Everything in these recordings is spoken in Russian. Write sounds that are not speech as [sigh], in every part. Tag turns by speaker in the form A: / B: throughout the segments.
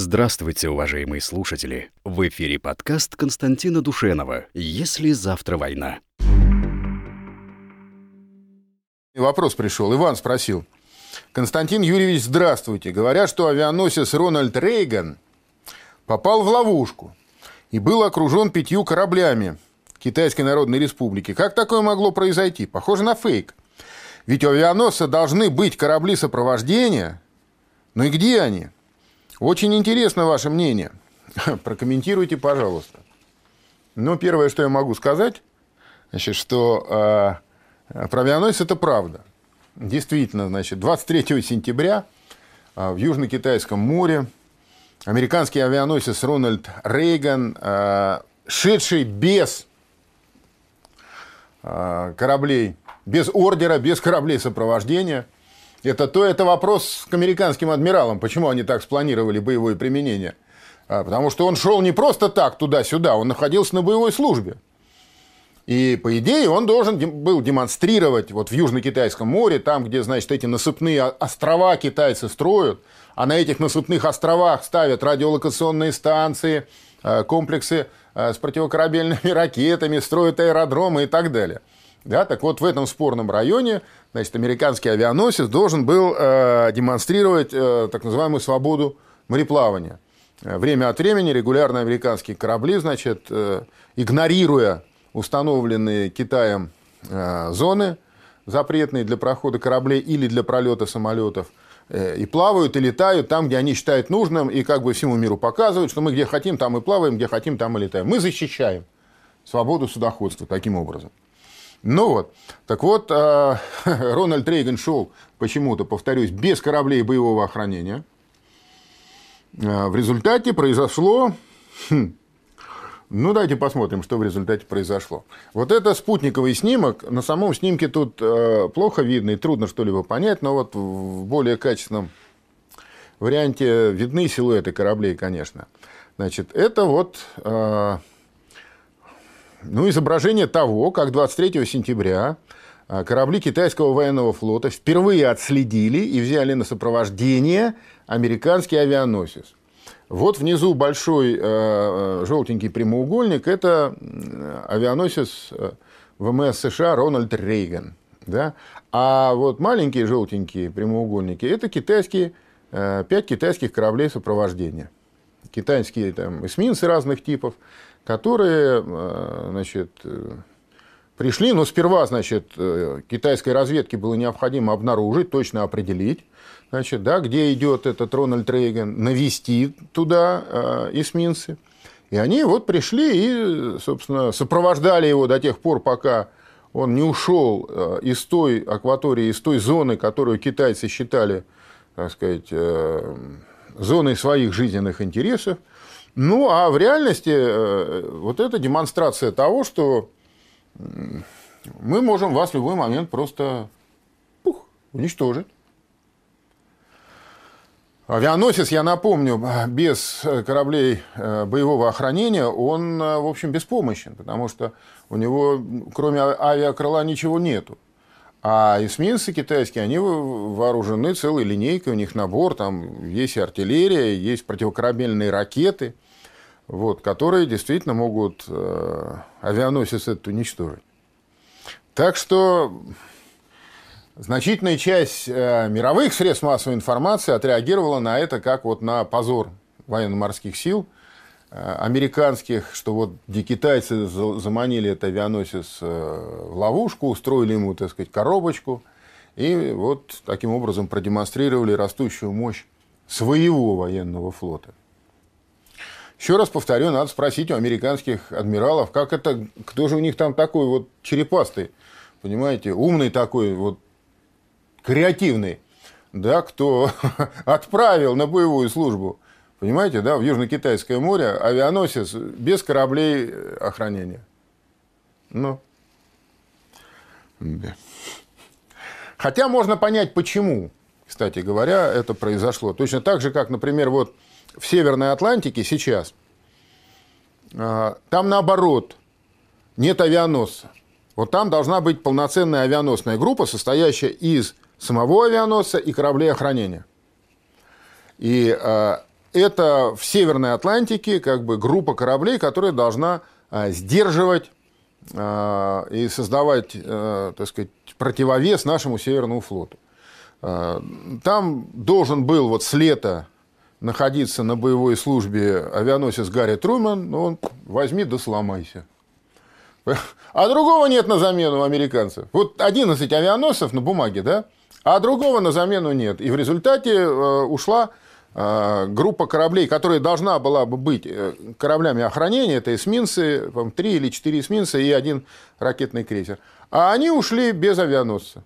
A: Здравствуйте, уважаемые слушатели! В эфире подкаст Константина Душенова «Если завтра война».
B: Вопрос пришел. Иван спросил. Константин Юрьевич, здравствуйте. Говорят, что авианосец Рональд Рейган попал в ловушку и был окружен пятью кораблями Китайской Народной Республики. Как такое могло произойти? Похоже на фейк. Ведь у авианосца должны быть корабли сопровождения. Ну и где они? Очень интересно ваше мнение. [laughs] Прокомментируйте, пожалуйста. Ну, первое, что я могу сказать, значит, что э, про авианосец это правда. Действительно, значит, 23 сентября э, в Южно-Китайском море американский авианосец Рональд Рейган, э, шедший без э, кораблей, без ордера, без кораблей сопровождения – это то, это вопрос к американским адмиралам, почему они так спланировали боевое применение. А, потому что он шел не просто так туда-сюда, он находился на боевой службе. И, по идее, он должен был демонстрировать вот в Южно-Китайском море, там, где, значит, эти насыпные острова китайцы строят, а на этих насыпных островах ставят радиолокационные станции, а, комплексы а, с противокорабельными [laughs] ракетами, строят аэродромы и так далее. Да, так вот, в этом спорном районе значит, американский авианосец должен был э, демонстрировать э, так называемую свободу мореплавания. Э, время от времени регулярно американские корабли, значит, э, игнорируя установленные Китаем э, зоны, запретные для прохода кораблей или для пролета самолетов, э, и плавают, и летают там, где они считают нужным, и как бы всему миру показывают, что мы где хотим, там и плаваем, где хотим, там и летаем. Мы защищаем свободу судоходства таким образом. Ну вот. Так вот, э, [laughs] Рональд Рейган шел почему-то, повторюсь, без кораблей боевого охранения. Э, в результате произошло... Хм, ну, давайте посмотрим, что в результате произошло. Вот это спутниковый снимок. На самом снимке тут э, плохо видно и трудно что-либо понять, но вот в более качественном варианте видны силуэты кораблей, конечно. Значит, это вот ну, изображение того, как 23 сентября а, корабли китайского военного флота впервые отследили и взяли на сопровождение американский авианосец. Вот внизу большой э, э желтенький прямоугольник – это авианосец э, ВМС США Рональд Рейган. Да? А вот маленькие желтенькие прямоугольники – это китайские, э, пять китайских кораблей сопровождения. Китайские там, эсминцы разных типов – которые э, значит, э, пришли, но сперва значит, э, китайской разведке было необходимо обнаружить, точно определить, значит, да, где идет этот Рональд Рейган, навести туда эсминцы. И они вот пришли и, собственно, сопровождали его до тех пор, пока он не ушел из той акватории, из той зоны, которую китайцы считали, так сказать, зоной своих жизненных интересов. Ну, а в реальности э, вот это демонстрация того, что мы можем вас в любой момент просто пух, уничтожить. Авианосец, я напомню, без кораблей э, боевого охранения, он, э, в общем, беспомощен, потому что у него, кроме авиакрыла, ничего нету. А эсминцы китайские, они вооружены целой линейкой, у них набор, там есть артиллерия, есть противокорабельные ракеты – вот, которые действительно могут э, авианосец этот уничтожить. Так что значительная часть э, мировых средств массовой информации отреагировала на это как вот на позор военно-морских сил э, американских, что вот китайцы заманили этот авианосец в ловушку, устроили ему, так сказать, коробочку, и вот таким образом продемонстрировали растущую мощь своего военного флота. Еще раз повторю, надо спросить у американских адмиралов, как это, кто же у них там такой вот черепастый, понимаете, умный такой, вот креативный, да, кто [laughs] отправил на боевую службу, понимаете, да, в Южно-Китайское море авианосец без кораблей охранения. Ну, да. Хотя можно понять, почему, кстати говоря, это произошло. Точно так же, как, например, вот в Северной Атлантике сейчас, а, там наоборот, нет авианосца. Вот там должна быть полноценная авианосная группа, состоящая из самого авианосца и кораблей охранения. И э, это в Северной Атлантике как бы группа кораблей, которая должна сдерживать и создавать, так сказать, противовес нашему Северному флоту. Там должен был вот с лета находиться на боевой службе авианосец Гарри Труман, ну, он возьми да сломайся. А другого нет на замену американцев. Вот 11 авианосцев на бумаге, да? А другого на замену нет. И в результате э, ушла э, группа кораблей, которая должна была бы быть э, кораблями охранения, это эсминцы, три или четыре эсминца и один ракетный крейсер. А они ушли без авианосца.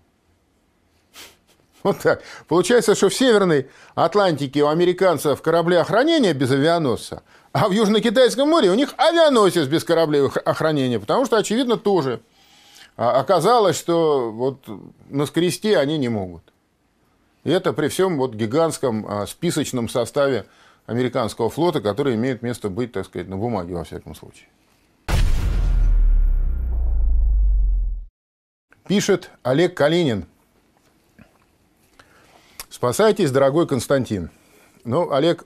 B: [laughs] Вот так. Получается, что в Северной Атлантике у американцев корабли охранения без авианосца, а в Южно-Китайском море у них авианосец без кораблей охранения, потому что, очевидно, тоже а, оказалось, что вот на скресте они не могут. И это при всем вот гигантском а, списочном составе американского флота, который имеет место быть, так сказать, на бумаге, во всяком случае. Пишет Олег Калинин, Спасайтесь, дорогой Константин. Ну, Олег,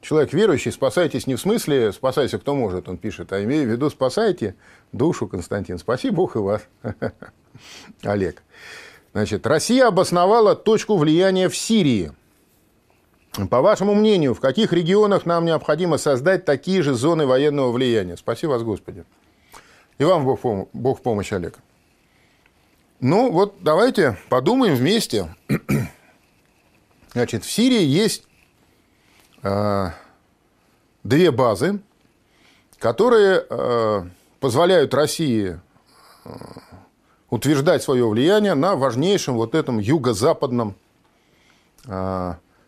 B: человек верующий, спасайтесь не в смысле спасайся, кто может, он пишет, а имею в виду спасайте душу, Константин. Спаси Бог и вас, [laughs] Олег. Значит, Россия обосновала точку влияния в Сирии. По вашему мнению, в каких регионах нам необходимо создать такие же зоны военного влияния? Спаси вас, Господи. И вам Бог, Бог в помощь, Олег. Ну, вот давайте подумаем вместе. [clears throat] Значит, в Сирии есть э, две базы, которые э, позволяют России э, утверждать свое влияние на важнейшем вот этом юго-западном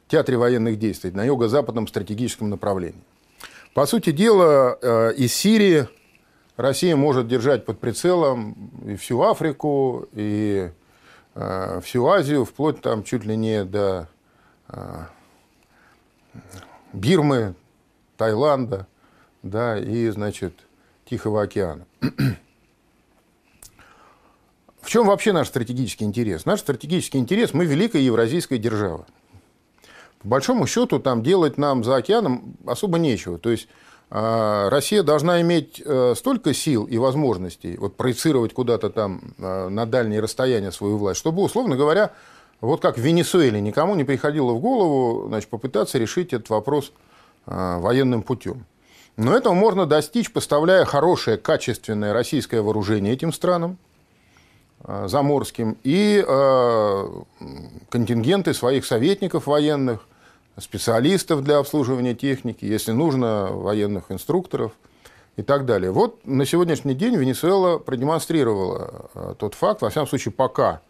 B: театре военных действий, на юго-западном стратегическом направлении. По сути дела, э, из Сирии Россия может держать под прицелом и всю Африку, и всю Азию, вплоть там чуть ли не до Бирмы, Таиланда, да, и, значит, Тихого океана. [clears throat] В чем вообще наш стратегический интерес? Наш стратегический интерес – мы великая евразийская держава. По большому счету, там делать нам за океаном особо нечего. То есть, а, Россия должна иметь э, столько сил и возможностей вот, проецировать куда-то там э, на дальние расстояния свою власть, чтобы, условно говоря, вот как в Венесуэле никому не приходило в голову значит, попытаться решить этот вопрос э, военным путем. Но этого можно достичь, поставляя хорошее, качественное российское вооружение этим странам э, заморским и э, контингенты своих советников военных, специалистов для обслуживания техники, если нужно, военных инструкторов и так далее. Вот на сегодняшний день Венесуэла продемонстрировала тот факт, во всяком случае, пока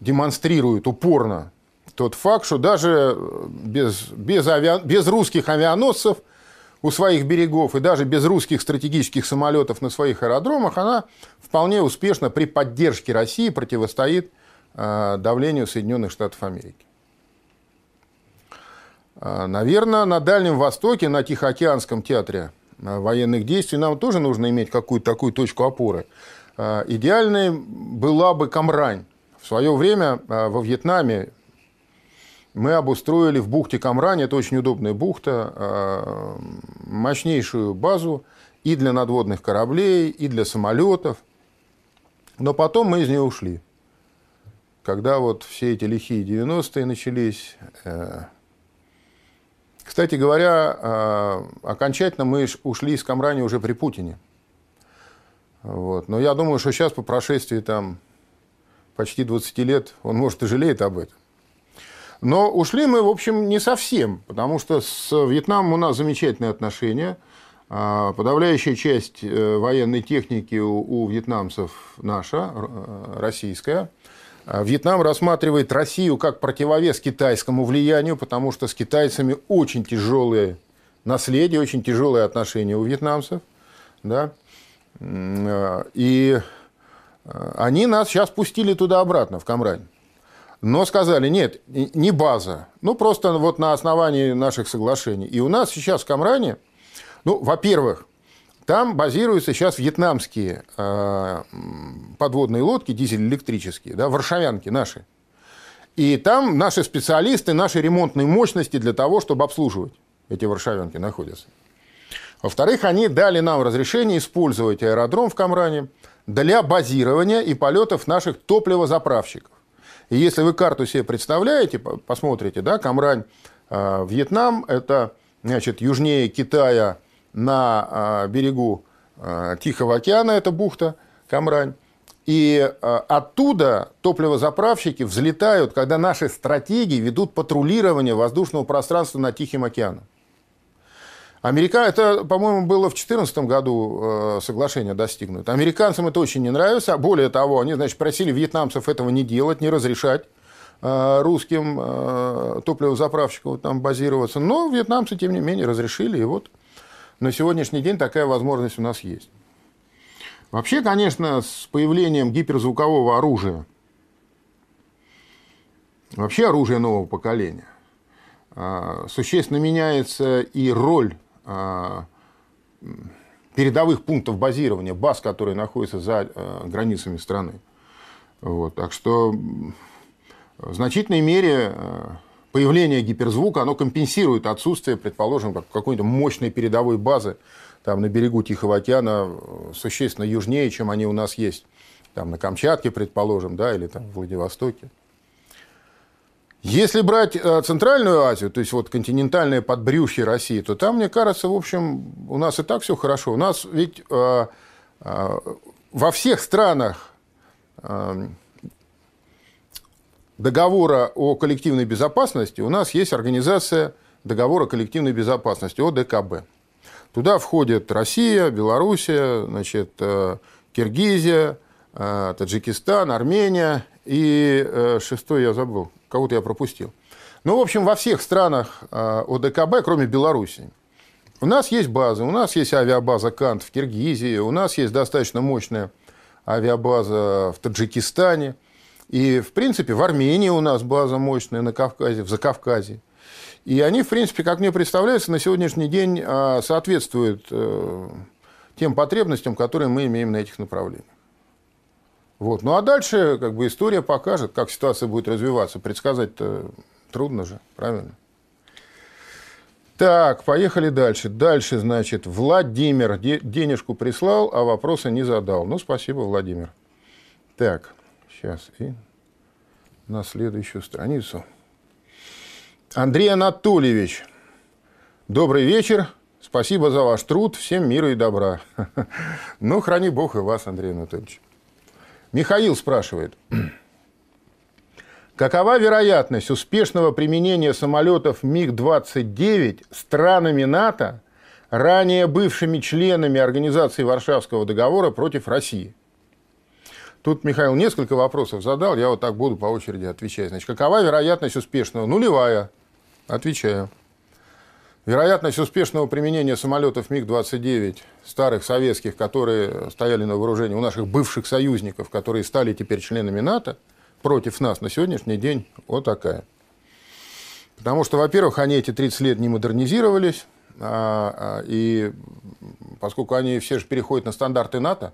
B: демонстрирует упорно тот факт, что даже без, без, авиа, без русских авианосцев у своих берегов и даже без русских стратегических самолетов на своих аэродромах она вполне успешно при поддержке России противостоит э, давлению Соединенных Штатов Америки. Э, наверное, на Дальнем Востоке, на Тихоокеанском театре э, военных действий нам тоже нужно иметь какую-то такую точку опоры. Идеальной была бы Камрань, в свое время а, во Вьетнаме мы обустроили в бухте Камрань, это очень удобная бухта, а, мощнейшую базу и для надводных кораблей, и для самолетов. Но потом мы из нее ушли. Когда вот все эти лихие 90-е начались. Э, кстати говоря, а, окончательно мы ушли из Камрани уже при Путине. Вот. Но я думаю, что сейчас по прошествии там почти 20 лет, он, может, и жалеет об этом. Но ушли мы, в общем, не совсем, потому что с Вьетнамом у нас замечательные отношения. А, подавляющая часть э, военной техники у, вьетнамцев наша, э, российская. А Вьетнам рассматривает Россию как противовес китайскому влиянию, потому что с китайцами очень тяжелые наследие, очень тяжелые отношения у вьетнамцев. Да? Э, и они нас сейчас пустили туда-обратно, в Камрань. Но сказали, нет, не база. Ну, просто вот на основании наших соглашений. И у нас сейчас в Камране, ну, во-первых, там базируются сейчас вьетнамские э, подводные лодки, дизель-электрические, да, варшавянки наши. И там наши специалисты, наши ремонтные мощности для того, чтобы обслуживать эти варшавянки находятся. Во-вторых, они дали нам разрешение использовать аэродром в Камране для базирования и полетов наших топливозаправщиков. И если вы карту себе представляете, посмотрите, да, Камрань, э, Вьетнам, это значит, южнее Китая на э, берегу э, Тихого океана, это бухта Камрань. И э, оттуда топливозаправщики взлетают, когда наши стратегии ведут патрулирование воздушного пространства над Тихим океаном. Америка, это, по-моему, было в 2014 году э, соглашение достигнуто. Американцам это очень не нравится. Более того, они, значит, просили вьетнамцев этого не делать, не разрешать э, русским э, топливозаправщикам там базироваться. Но вьетнамцы, тем не менее, разрешили. И вот на сегодняшний день такая возможность у нас есть. Вообще, конечно, с появлением гиперзвукового оружия, вообще оружия нового поколения, существенно меняется и роль а, передовых пунктов базирования, баз, которые находятся за а, границами страны. Вот, так что в значительной мере а, появление гиперзвука, оно компенсирует отсутствие, предположим, какой-то мощной передовой базы там, на берегу Тихого океана существенно южнее, чем они у нас есть. Там, на Камчатке, предположим, да, или там, в Владивостоке. Если брать э, Центральную Азию, то есть вот континентальное подбрюшье России, то там, мне кажется, в общем, у нас и так все хорошо. У нас ведь э, э, во всех странах э, договора о коллективной безопасности у нас есть организация договора коллективной безопасности, ОДКБ. Туда входят Россия, Белоруссия, значит, э, Киргизия, э, Таджикистан, Армения и шестой я забыл, кого-то я пропустил. Ну, в общем, во всех странах а, ОДКБ, кроме Беларуси, у нас есть базы. У нас есть авиабаза Кант в Киргизии, у нас есть достаточно мощная авиабаза в Таджикистане. И, в принципе, в Армении у нас база мощная на Кавказе, в Закавказье. И они, в принципе, как мне представляется, на сегодняшний день а, соответствуют э, тем потребностям, которые мы имеем на этих направлениях. Вот. Ну а дальше как бы история покажет, как ситуация будет развиваться. Предсказать-то трудно же, правильно? Так, поехали дальше. Дальше, значит, Владимир денежку прислал, а вопроса не задал. Ну, спасибо, Владимир. Так, сейчас и на следующую страницу. Андрей Анатольевич, добрый вечер. Спасибо за ваш труд. Всем мира и добра. [laughs] Ну, храни Бог и вас, Андрей Анатольевич. Михаил спрашивает. Какова вероятность успешного применения самолетов МиГ-29 странами НАТО, ранее бывшими членами Организации Варшавского договора против России? Тут Михаил несколько вопросов задал, я вот так буду по очереди отвечать. Значит, какова вероятность успешного? Нулевая. Отвечаю. Вероятность успешного применения самолетов МиГ-29, старых советских, которые стояли на вооружении у наших бывших союзников, которые стали теперь членами НАТО, против нас на сегодняшний день вот такая. Потому что, во-первых, они эти 30 лет не модернизировались, а, а, и поскольку они все же переходят на стандарты НАТО,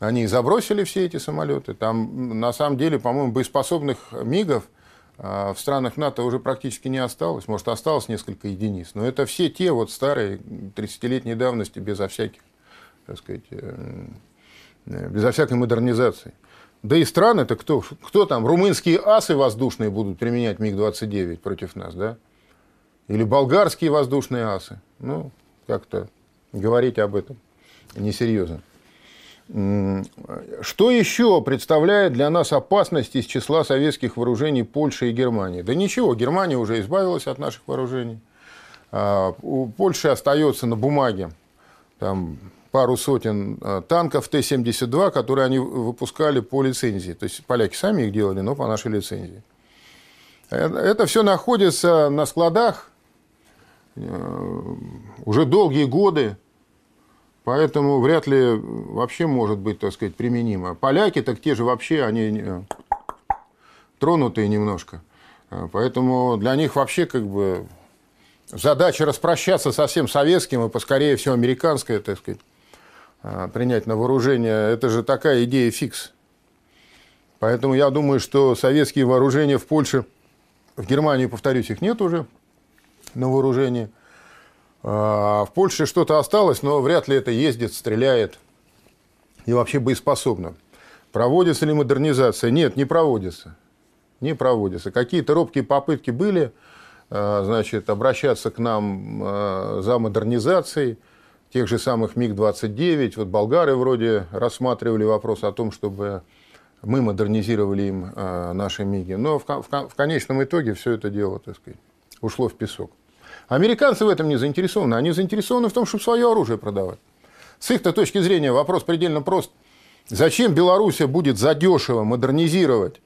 B: они забросили все эти самолеты. Там, на самом деле, по-моему, боеспособных МиГов – в странах НАТО уже практически не осталось, может, осталось несколько единиц, но это все те вот старые 30-летней давности безо всяких, так сказать, э, э, безо всякой модернизации. Да и страны это кто? Кто там? Румынские асы воздушные будут применять МиГ-29 против нас, да? Или болгарские воздушные асы? Ну, как-то говорить об этом несерьезно. Что еще представляет для нас опасность из числа советских вооружений Польши и Германии? Да ничего, Германия уже избавилась от наших вооружений. А, у Польши остается на бумаге там, пару сотен а, танков Т-72, которые они выпускали по лицензии. То есть поляки сами их делали, но по нашей лицензии. Э, это все находится на складах э, уже долгие годы. Поэтому вряд ли вообще может быть, так сказать, применимо. Поляки, так те же вообще, они э, тронутые немножко. Э, поэтому для них вообще как бы задача распрощаться со всем советским и поскорее все американское, так сказать, э, принять на вооружение. Это же такая идея фикс. Поэтому я думаю, что советские вооружения в Польше, в Германии, повторюсь, их нет уже на вооружении. А в Польше что-то осталось, но вряд ли это ездит, стреляет и вообще боеспособно. Проводится ли модернизация? Нет, не проводится. Не проводится. Какие-то робкие попытки были, а, значит, обращаться к нам а, за модернизацией тех же самых МиГ-29. Вот болгары вроде рассматривали вопрос о том, чтобы мы модернизировали им наши МиГи. Но в конечном итоге все это дело, так сказать, ушло в песок. Американцы в этом не заинтересованы. Они заинтересованы в том, чтобы свое оружие продавать. С их точки зрения вопрос предельно прост. Зачем Белоруссия будет задешево модернизировать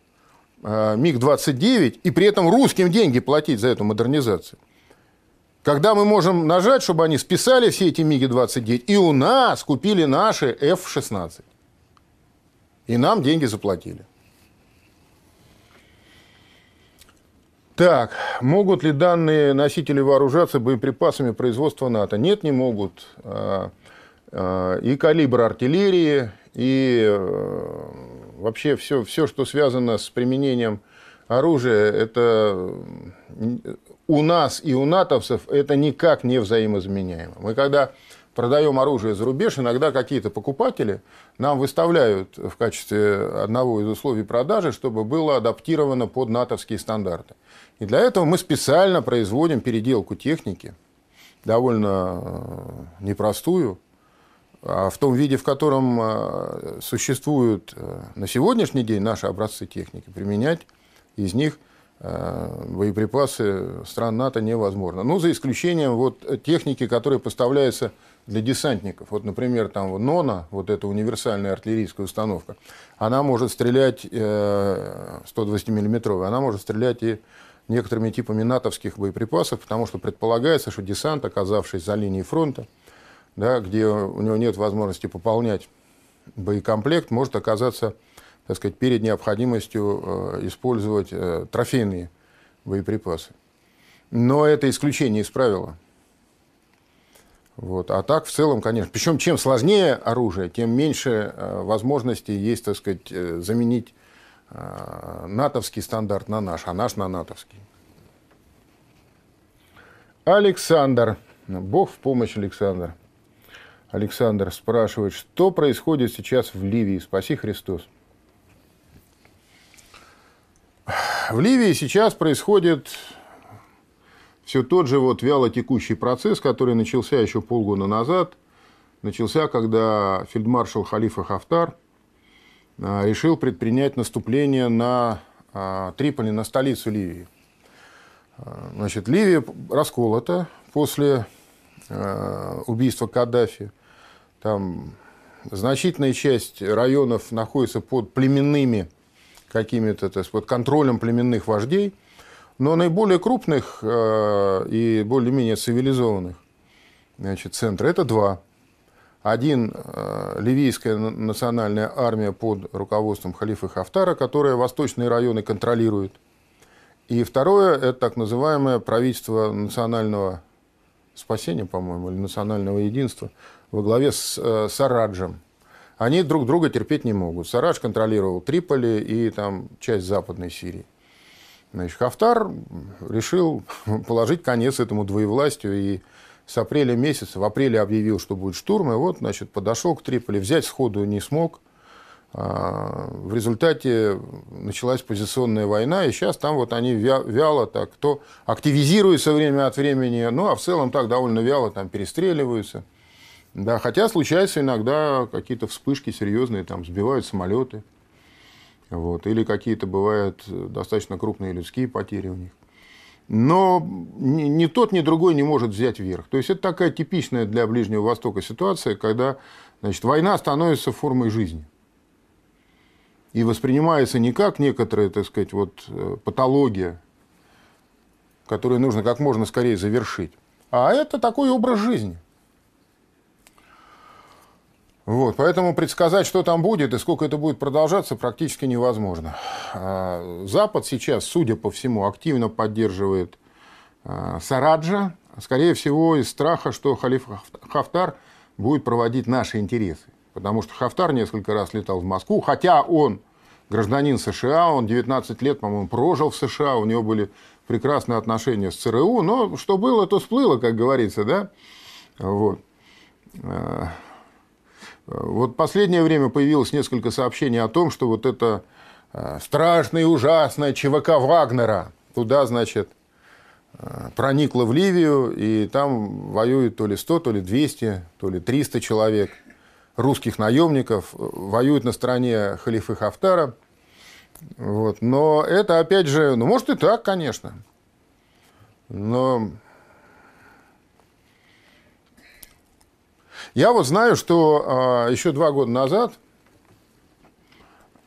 B: э, МиГ-29 и при этом русским деньги платить за эту модернизацию? Когда мы можем нажать, чтобы они списали все эти МиГи-29, и у нас купили наши F-16. И нам деньги заплатили. Так, могут ли данные носители вооружаться боеприпасами производства НАТО? Нет, не могут. А, а, и калибр артиллерии, и э, вообще все, все, что связано с применением оружия, это у нас и у натовцев это никак не взаимозаменяемо. Мы когда продаем оружие за рубеж, иногда какие-то покупатели нам выставляют в качестве одного из условий продажи, чтобы было адаптировано под натовские стандарты. И для этого мы специально производим переделку техники, довольно э, непростую, а в том виде, в котором э, существуют э, на сегодняшний день наши образцы техники, применять из них боеприпасы стран НАТО невозможно. Ну, за исключением вот техники, которая поставляется для десантников. Вот, например, там НОНА, вот эта универсальная артиллерийская установка, она может стрелять 120-миллиметровая, она может стрелять и некоторыми типами натовских боеприпасов, потому что предполагается, что десант, оказавшись за линией фронта, да, где у него нет возможности пополнять боекомплект, может оказаться так сказать, перед необходимостью э, использовать э, трофейные боеприпасы. Но это исключение из правила. Вот. А так, в целом, конечно. Причем, чем сложнее оружие, тем меньше э, возможностей есть, так сказать, заменить натовский стандарт на наш, а наш на натовский. Александр. Бог в помощь, Александр. Александр спрашивает, что происходит сейчас в Ливии? Спаси Христос. В Ливии сейчас происходит все тот же вот вяло текущий процесс, который начался еще полгода назад, начался, когда фельдмаршал Халифа Хафтар решил предпринять наступление на а, Триполи, на столицу Ливии. А, значит, Ливия расколота после убийства Каддафи. Там значительная часть районов находится под племенными какими-то, под контролем племенных вождей. Но наиболее крупных и более-менее цивилизованных значит, центров это два. Один э, – ливийская национальная армия под руководством халифа Хафтара, которая восточные районы контролирует. И второе – это так называемое правительство национального спасения, по-моему, или национального единства во главе с э, Сараджем. Они друг друга терпеть не могут. Сарадж контролировал Триполи и там часть Западной Сирии. Значит, Хафтар решил [laughs] положить конец этому двоевластию и с апреля месяца, в апреле объявил, что будет штурм, и вот, значит, подошел к Триполи, взять сходу не смог. А, в результате началась позиционная война, и сейчас там вот они вяло так, то активизируются время от времени, ну, а в целом так довольно вяло там перестреливаются. Да, хотя случаются иногда какие-то вспышки серьезные, там сбивают самолеты. Вот, или какие-то бывают достаточно крупные людские потери у них. Но ни, тот, ни другой не может взять верх. То есть это такая типичная для Ближнего Востока ситуация, когда значит, война становится формой жизни. И воспринимается не как некоторая, так сказать, вот, э, патология, которую нужно как можно скорее завершить, а это такой образ жизни – вот, поэтому предсказать, что там будет и сколько это будет продолжаться, практически невозможно. А, Запад сейчас, судя по всему, активно поддерживает а, Сараджа, скорее всего, из страха, что халиф Хафтар будет проводить наши интересы. Потому что Хафтар несколько раз летал в Москву, хотя он гражданин США, он 19 лет, по-моему, прожил в США, у него были прекрасные отношения с ЦРУ, но что было, то сплыло, как говорится, да? Вот. Э, вот последнее время появилось несколько сообщений о том, что вот это э, страшное и ужасное ЧВК Вагнера туда, значит, э, проникла в Ливию, и там воюет то ли 100, то ли 200, то ли 300 человек русских наемников, воюют на стороне халифы Хафтара. Вот. Но это, опять же, ну, может и так, конечно. Но я вот знаю, что а, еще два года назад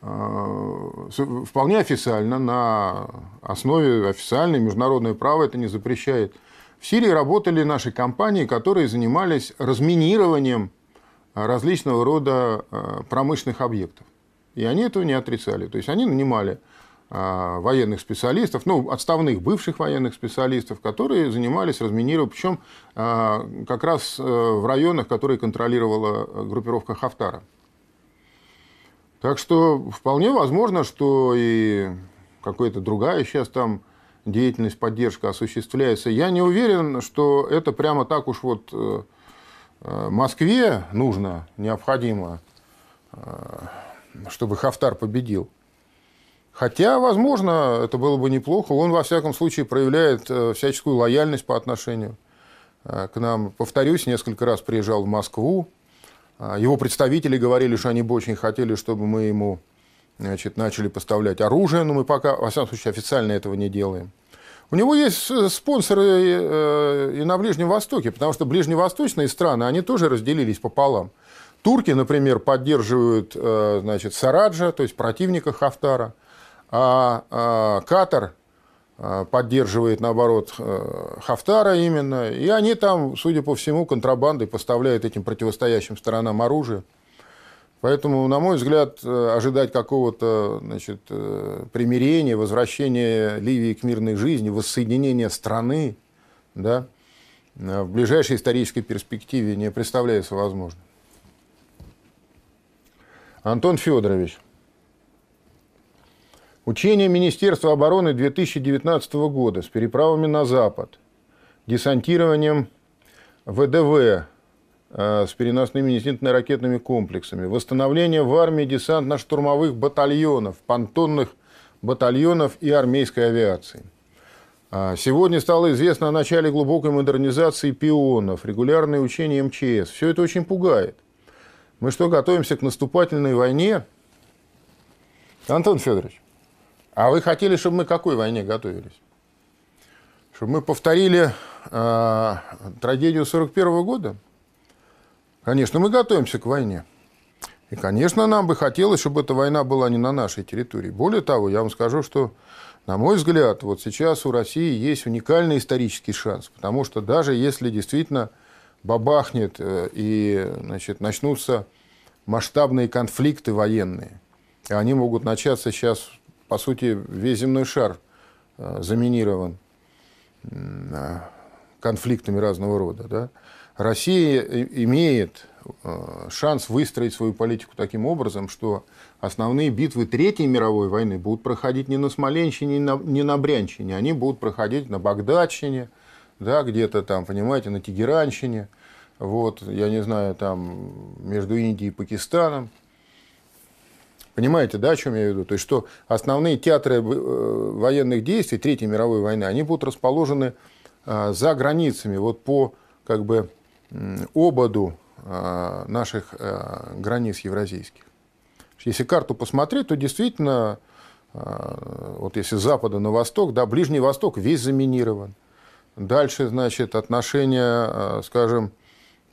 B: а, вполне официально, на основе официальной международное право это не запрещает. В Сирии работали наши компании, которые занимались разминированием различного рода а, промышленных объектов. И они этого не отрицали. То есть они нанимали военных специалистов, ну, отставных бывших военных специалистов, которые занимались разминированием, причем а, как раз э, в районах, которые контролировала группировка Хафтара. Так что вполне возможно, что и какая-то другая сейчас там деятельность, поддержка осуществляется. Я не уверен, что это прямо так уж вот э, э, Москве нужно, необходимо чтобы Хафтар победил. Хотя, возможно, это было бы неплохо. Он, во всяком случае, проявляет э, всяческую лояльность по отношению э, к нам. Повторюсь, несколько раз приезжал в Москву. А, его представители говорили, что они бы очень хотели, чтобы мы ему значит, начали поставлять оружие, но мы пока, во всяком случае, официально этого не делаем. У него есть э, спонсоры и на Ближнем Востоке, потому что ближневосточные страны, они тоже разделились пополам. Турки, например, поддерживают э, значит, Сараджа, то есть противника Хафтара, а, а Катар э, поддерживает, наоборот, э, Хафтара именно. И они там, судя по всему, контрабандой поставляют этим противостоящим сторонам оружие. Поэтому, на мой взгляд, ожидать какого-то значит, примирения, возвращения Ливии к мирной жизни, воссоединения страны да, в ближайшей исторической перспективе не представляется возможным. Антон Федорович. Учение Министерства обороны 2019 года с переправами на Запад, десантированием ВДВ э, с переносными зенитно-ракетными комплексами, восстановление в армии десантно-штурмовых батальонов, понтонных батальонов и армейской авиации. А сегодня стало известно о начале глубокой модернизации пионов, регулярные учения МЧС. Все это очень пугает. Мы что, готовимся к наступательной войне? Антон Федорович, а вы хотели, чтобы мы к какой войне готовились? Чтобы мы повторили э, трагедию 41 года? Конечно, мы готовимся к войне. И, конечно, нам бы хотелось, чтобы эта война была не на нашей территории. Более того, я вам скажу, что, на мой взгляд, вот сейчас у России есть уникальный исторический шанс. Потому что даже если действительно бабахнет э, и значит, начнутся масштабные конфликты военные. И они могут начаться сейчас, по сути, весь земной шар э, заминирован э, конфликтами разного рода. Да? Россия имеет шанс выстроить свою политику таким образом, что основные битвы Третьей мировой войны будут проходить не на Смоленщине, не на Брянщине, они будут проходить на Багдадщине, да, где-то там, понимаете, на Тегеранщине, вот, я не знаю, там, между Индией и Пакистаном. Понимаете, да, о чем я веду? То есть, что основные театры э, военных действий Третьей мировой войны, они будут расположены э, за границами, вот по, как бы, ободу э, наших границ евразийских. Если карту посмотреть, то действительно, вот если с запада на восток, да, Ближний Восток весь заминирован. Дальше, значит, отношения, э, скажем,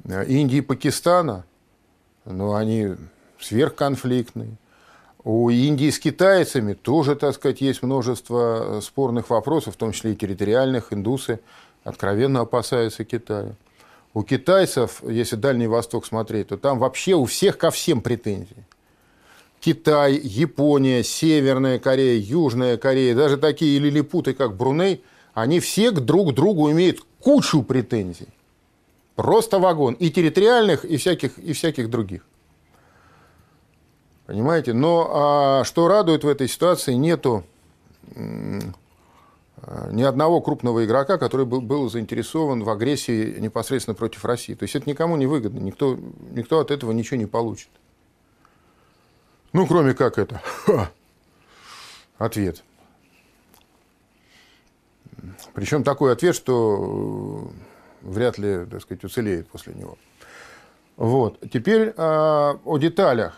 B: Индии и Пакистана, ну, они сверхконфликтные. У Индии с китайцами тоже, так сказать, есть множество спорных вопросов, в том числе и территориальных. Индусы откровенно опасаются Китая. У китайцев, если Дальний Восток смотреть, то там вообще у всех ко всем претензии. Китай, Япония, Северная Корея, Южная Корея, даже такие лилипуты, как Бруней – они все к друг другу имеют кучу претензий. Просто вагон. И территориальных, и всяких, и всяких других. Понимаете? Но а, что радует в этой ситуации, нету ни одного крупного игрока, который был, был заинтересован в агрессии непосредственно против России. То есть это никому не выгодно, никто, никто от этого ничего не получит. Ну, кроме как это. Ха. Ответ. Причем такой ответ, что э, вряд ли, так сказать, уцелеет после него. Вот. Теперь а, о деталях.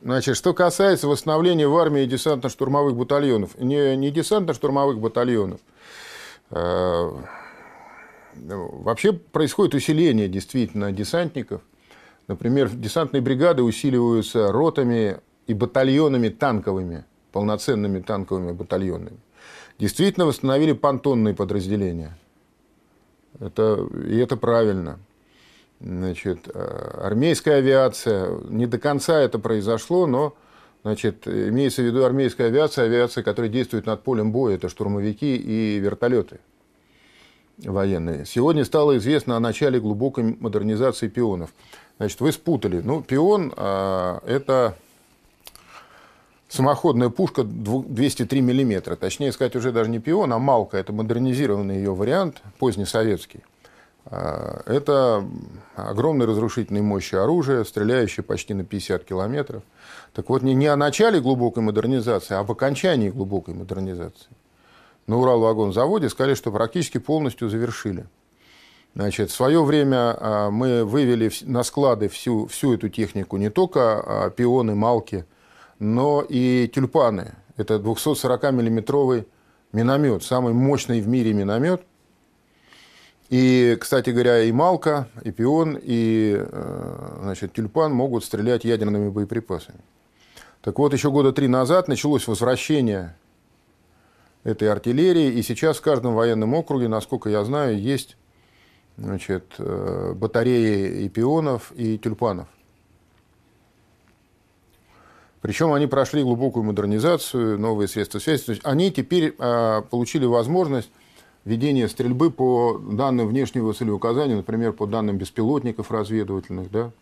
B: Значит, что касается восстановления в армии десантно-штурмовых батальонов, не, не десантно-штурмовых батальонов, э, вообще происходит усиление действительно десантников. Например, десантные бригады усиливаются ротами и батальонами танковыми, полноценными танковыми батальонами. Действительно восстановили понтонные подразделения. Это, и это правильно. Значит, э, армейская авиация, не до конца это произошло, но значит, имеется в виду армейская авиация, авиация, которая действует над полем боя, это штурмовики и вертолеты военные. Сегодня стало известно о начале глубокой модернизации пионов. Значит, вы спутали. Ну, пион а, это самоходная пушка 203 миллиметра. Точнее сказать, уже даже не пион, а малка. Это модернизированный ее вариант, позднесоветский. А, это огромной разрушительной мощи оружия, стреляющее почти на 50 километров. Так вот, не, о начале глубокой модернизации, а об окончании глубокой модернизации. На Уралвагонзаводе сказали, что практически полностью завершили. Значит, в свое время а, мы вывели на склады всю, всю эту технику, не только а, пионы, малки, но и тюльпаны. Это 240-миллиметровый миномет, самый мощный в мире миномет – и, кстати говоря, и Малка, и Пион, и э, значит, Тюльпан могут стрелять ядерными боеприпасами. Так вот, еще года три назад началось возвращение этой артиллерии, и сейчас в каждом военном округе, насколько я знаю, есть значит, э, батареи и пионов, и тюльпанов. Причем они прошли глубокую модернизацию, новые средства связи. То есть они теперь э, получили возможность ведение стрельбы по данным внешнего целеуказания, например, по данным беспилотников разведывательных, да,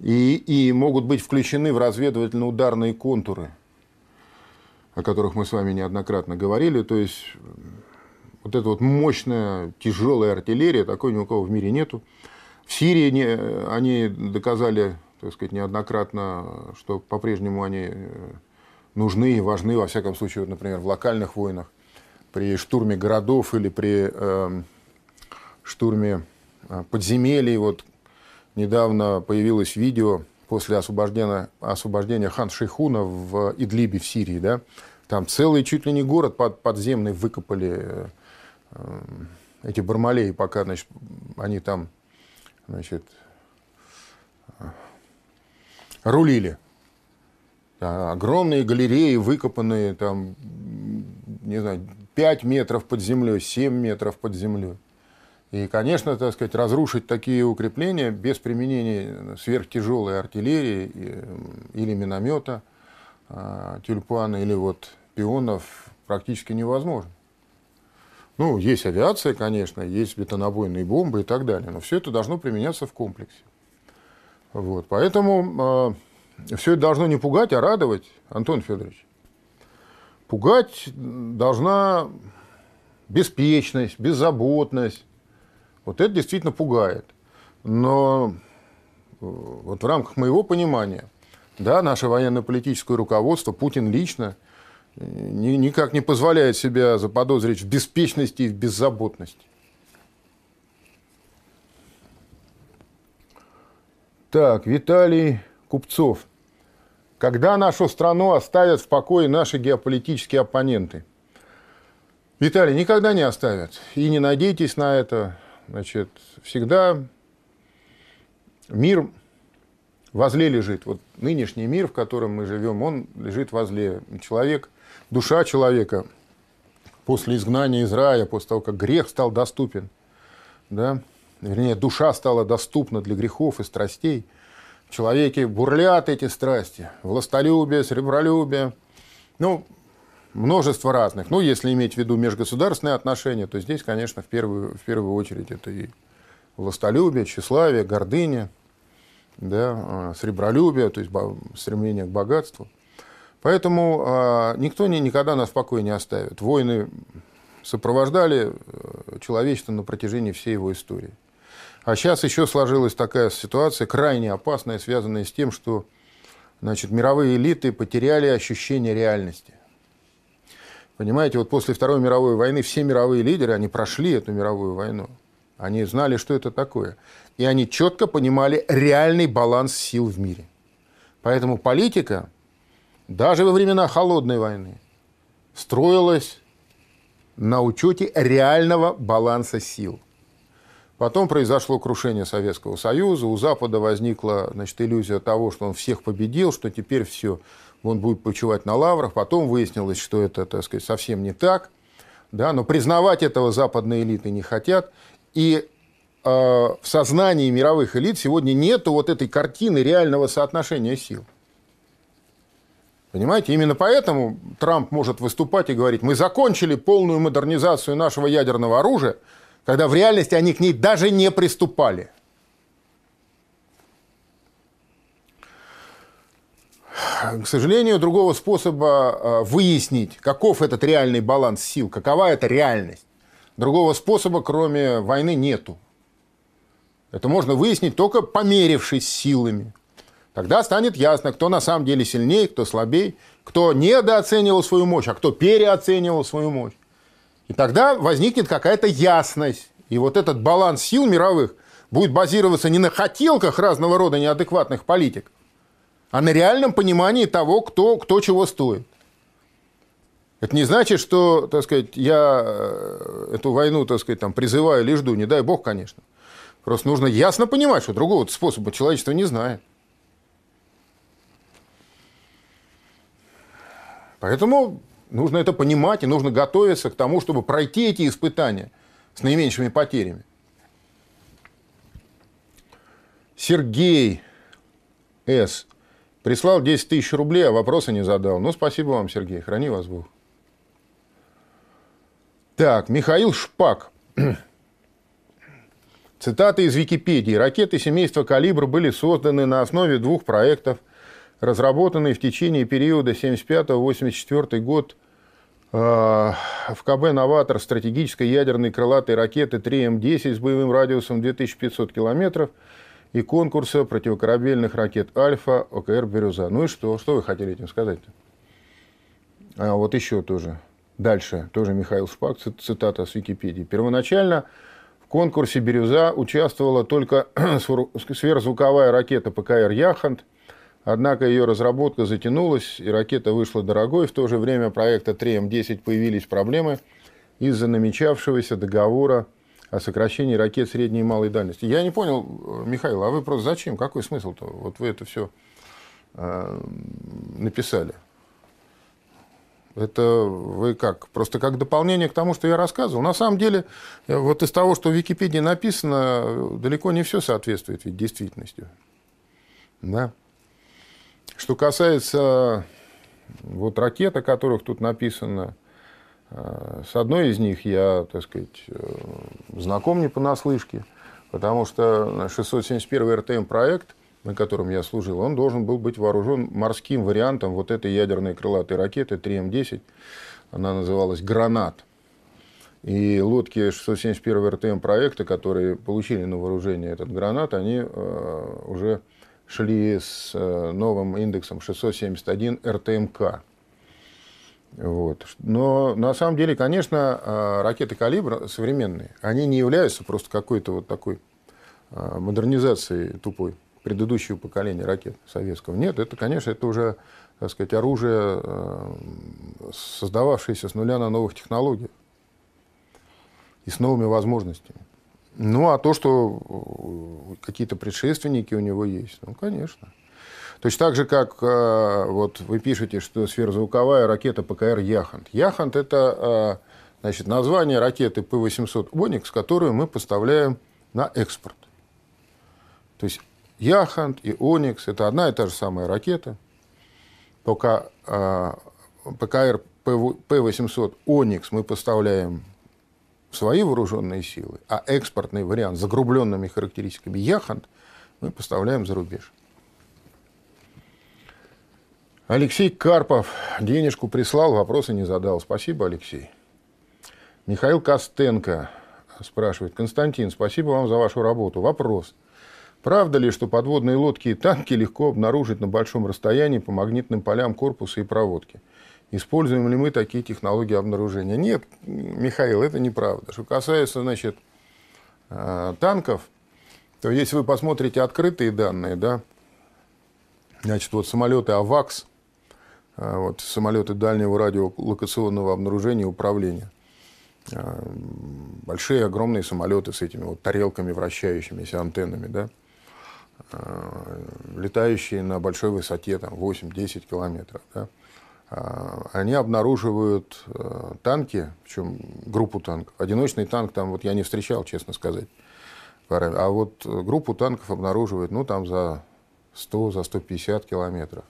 B: и, и могут быть включены в разведывательно-ударные контуры, о которых мы с вами неоднократно говорили. То есть вот эта вот мощная тяжелая артиллерия, такой ни у кого в мире нету. В Сирии не, они доказали, так сказать, неоднократно, что по-прежнему они нужны и важны, во всяком случае, вот, например, в локальных войнах при штурме городов или при э, штурме подземелий. Вот недавно появилось видео после освобождения, освобождения хан Шейхуна в Идлибе в Сирии. Да? Там целый чуть ли не город под, подземный выкопали э, э, эти бармалеи, пока значит, они там значит, э, рулили. Да, огромные галереи, выкопанные там, не знаю, 5 метров под землей, 7 метров под землей. И, конечно, так сказать, разрушить такие укрепления без применения сверхтяжелой артиллерии или миномета, а, тюльпана или вот пионов практически невозможно. Ну, есть авиация, конечно, есть бетонобойные бомбы и так далее, но все это должно применяться в комплексе. Вот, поэтому э, все это должно не пугать, а радовать, Антон Федорович. Пугать должна беспечность, беззаботность. Вот это действительно пугает. Но э, вот в рамках моего понимания, да, наше военно-политическое руководство, Путин лично, э, никак не позволяет себя заподозрить в беспечности и в беззаботности. Так, Виталий Купцов – когда нашу страну оставят в покое наши геополитические оппоненты? Виталий, никогда не оставят. И не надейтесь на это. Значит, всегда мир возле лежит. Вот нынешний мир, в котором мы живем, он лежит возле. Человек, душа человека после изгнания из рая, после того, как грех стал доступен, да, вернее, душа стала доступна для грехов и страстей – человеке бурлят эти страсти, властолюбие, сребролюбие, ну, множество разных. Ну, если иметь в виду межгосударственные отношения, то здесь, конечно, в первую, в первую очередь это и властолюбие, тщеславие, гордыня, да, сребролюбие, то есть стремление к богатству. Поэтому э, никто не, никогда нас в покое не оставит. Войны сопровождали э, человечество на протяжении всей его истории. А сейчас еще сложилась такая ситуация, крайне опасная, связанная с тем, что значит, мировые элиты потеряли ощущение реальности. Понимаете, вот после Второй мировой войны все мировые лидеры, они прошли эту мировую войну. Они знали, что это такое. И они четко понимали реальный баланс сил в мире. Поэтому политика даже во времена холодной войны, строилась на учете реального баланса сил. Потом произошло крушение Советского Союза, у Запада возникла значит, иллюзия того, что он всех победил, что теперь все, он будет почивать на лаврах. Потом выяснилось, что это, так сказать, совсем не так. Да, но признавать этого западные элиты не хотят. И э, в сознании мировых элит сегодня нет вот этой картины реального соотношения сил. Понимаете, именно поэтому Трамп может выступать и говорить, мы закончили полную модернизацию нашего ядерного оружия, когда в реальности они к ней даже не приступали. К сожалению, другого способа а, выяснить, каков этот реальный баланс сил, какова эта реальность, другого способа, кроме войны, нету. Это можно выяснить только померившись силами. Тогда станет ясно, кто на самом деле сильнее, кто слабее, кто недооценивал свою мощь, а кто переоценивал свою мощь. И тогда возникнет какая-то ясность. И вот этот баланс сил мировых будет базироваться не на хотелках разного рода неадекватных политиков, а на реальном понимании того, кто, кто чего стоит. Это не значит, что, так сказать, я э, эту войну, так сказать, там, призываю или жду, не дай бог, конечно. Просто нужно ясно понимать, что другого способа человечество не знает. Поэтому нужно это понимать и нужно готовиться к тому, чтобы пройти эти испытания с наименьшими потерями. Сергей С. Прислал 10 тысяч рублей, а вопроса не задал. Ну, спасибо вам, Сергей. Храни вас Бог. Так, Михаил Шпак. Цитаты из Википедии. Ракеты семейства «Калибр» были созданы на основе двух проектов – разработанный в течение периода 75-84 год э, в КБ «Новатор» стратегической ядерной крылатой ракеты 3М-10 с боевым радиусом 2500 километров и конкурса противокорабельных ракет «Альфа» ОКР «Бирюза». Ну и что? Что вы хотели этим сказать-то? А вот еще тоже. Дальше, тоже Михаил Шпак, цитата с Википедии. Первоначально в конкурсе «Бирюза» участвовала только [clears throat] сверхзвуковая ракета ПКР «Яхант», Однако ее разработка затянулась, и ракета вышла дорогой. В то же время проекта 3М-10 появились проблемы из-за намечавшегося договора о сокращении ракет средней и малой дальности. Я не понял, Михаил, а вы просто зачем? Какой смысл-то? Вот вы это все э, написали. Это вы как? Просто как дополнение к тому, что я рассказывал. На самом деле, вот из того, что в Википедии написано, далеко не все соответствует ведь действительности. Да. Что касается вот ракет, о которых тут написано, э, с одной из них я, так сказать, э, знаком не понаслышке, потому что 671 РТМ проект, на котором я служил, он должен был быть вооружен морским вариантом вот этой ядерной крылатой ракеты 3М10. Она называлась «Гранат». И лодки 671 РТМ проекта, которые получили на вооружение этот гранат, они э, уже шли с э, новым индексом 671 РТМК. Вот. Но на самом деле, конечно, э, ракеты «Калибр» современные, они не являются просто какой-то вот такой э, модернизацией тупой предыдущего поколения ракет советского. Нет, это, конечно, это уже, так сказать, оружие, создававшееся с нуля на новых технологиях и с новыми возможностями. Ну, а то, что э, какие-то предшественники у него есть, ну, конечно. Точно так же, как э, вот вы пишете, что сверхзвуковая ракета ПКР «Яхонт». «Яхонт» — это э, значит, название ракеты П-800 «Оникс», которую мы поставляем на экспорт. То есть «Яхонт» и «Оникс» — это одна и та же самая ракета, только ПКР П-800 «Оникс» мы поставляем свои вооруженные силы, а экспортный вариант с загрубленными характеристиками Яхонт мы поставляем за рубеж. Алексей Карпов денежку прислал, вопросы не задал. Спасибо, Алексей. Михаил Костенко спрашивает. Константин, спасибо вам за вашу работу. Вопрос. Правда ли, что подводные лодки и танки легко обнаружить на большом расстоянии по магнитным полям корпуса и проводки? – Используем ли мы такие технологии обнаружения? Нет, Михаил, это неправда. Что касается, значит, э, танков, то если вы посмотрите открытые данные, да, значит, вот самолеты АВАКС – а, вот, самолеты дальнего радиолокационного обнаружения и управления. А, большие, огромные самолеты с этими вот тарелками вращающимися, антеннами, да, летающие на большой высоте, там, 8-10 километров, да, они обнаруживают танки, причем группу танков. Одиночный танк там вот я не встречал, честно сказать. А вот группу танков обнаруживают, ну, там за 100, за 150 километров.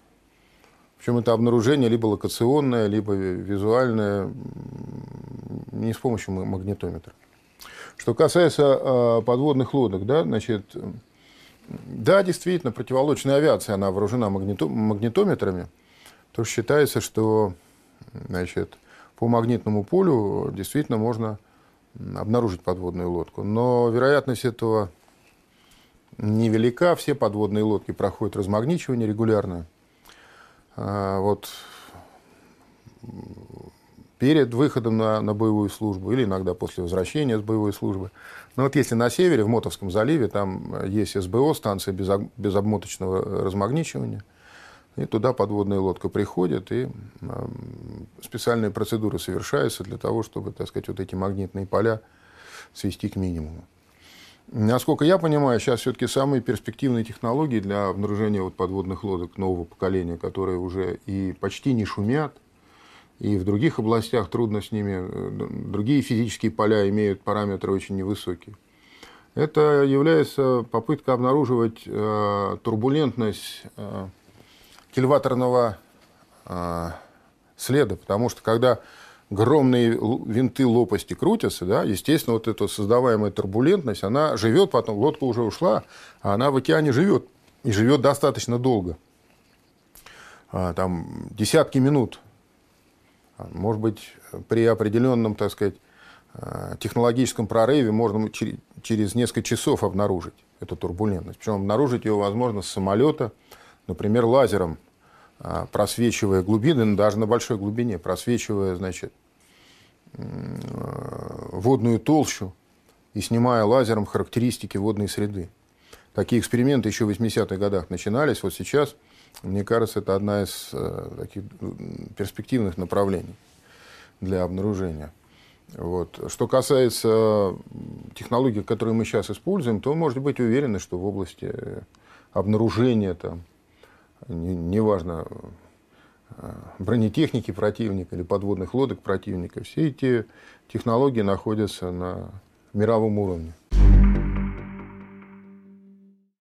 B: Причем это обнаружение либо локационное, либо визуальное, не с помощью магнитометра. Что касается э, подводных лодок, да, значит, да, действительно, противолодочная авиация, она вооружена магнито магнитометрами, то считается, что значит, по магнитному полю действительно можно обнаружить подводную лодку. Но вероятность этого невелика. Все подводные лодки проходят размагничивание регулярно. А, вот перед выходом на, на боевую службу или иногда после возвращения с боевой службы. Но вот если на севере, в Мотовском заливе, там есть СБО, станция без, безобмоточного размагничивания, и туда подводная лодка приходит, и специальные процедуры совершаются для того, чтобы, так сказать, вот эти магнитные поля свести к минимуму. Насколько я понимаю, сейчас все-таки самые перспективные технологии для обнаружения вот подводных лодок нового поколения, которые уже и почти не шумят, и в других областях трудно с ними, э, другие физические поля имеют параметры очень невысокие. Это является попытка обнаруживать э, турбулентность э, кильваторного э, следа, потому что когда огромные винты лопасти крутятся, да, естественно, вот эта создаваемая турбулентность, она живет потом, лодка уже ушла, а она в океане живет, и живет достаточно долго. А, там десятки минут. А, может быть, при определенном, так сказать, а, технологическом прорыве можно через несколько часов обнаружить эту турбулентность. Причем обнаружить ее возможно с самолета, например, лазером а, просвечивая глубины, даже на большой глубине, просвечивая, значит, водную толщу и снимая лазером характеристики водной среды. Такие эксперименты еще в 80-х годах начинались. Вот сейчас, мне кажется, это одна из э, таких перспективных направлений для обнаружения. Вот. Что касается технологий, которые мы сейчас используем, то можете быть уверены, что в области обнаружения там, неважно, э, бронетехники противника или подводных лодок противника, все эти технологии находятся на мировом уровне.